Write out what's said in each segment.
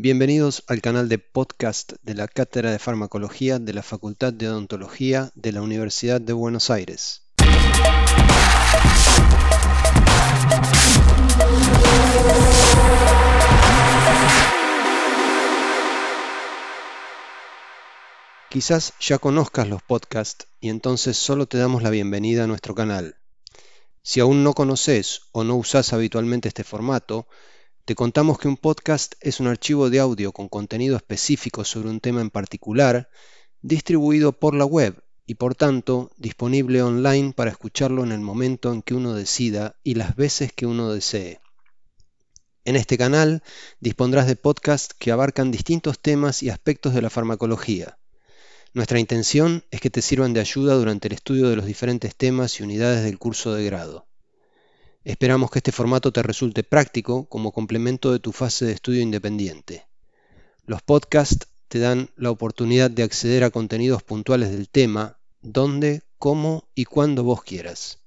Bienvenidos al canal de podcast de la Cátedra de Farmacología de la Facultad de Odontología de la Universidad de Buenos Aires. Quizás ya conozcas los podcasts y entonces solo te damos la bienvenida a nuestro canal. Si aún no conoces o no usas habitualmente este formato, te contamos que un podcast es un archivo de audio con contenido específico sobre un tema en particular, distribuido por la web y por tanto disponible online para escucharlo en el momento en que uno decida y las veces que uno desee. En este canal dispondrás de podcasts que abarcan distintos temas y aspectos de la farmacología. Nuestra intención es que te sirvan de ayuda durante el estudio de los diferentes temas y unidades del curso de grado. Esperamos que este formato te resulte práctico como complemento de tu fase de estudio independiente. Los podcasts te dan la oportunidad de acceder a contenidos puntuales del tema, donde, cómo y cuando vos quieras.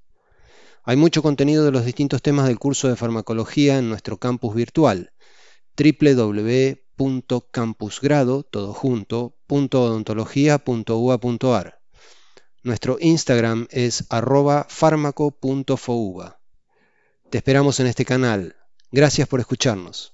Hay mucho contenido de los distintos temas del curso de farmacología en nuestro campus virtual www.campusgrado Nuestro Instagram es arroba te esperamos en este canal. Gracias por escucharnos.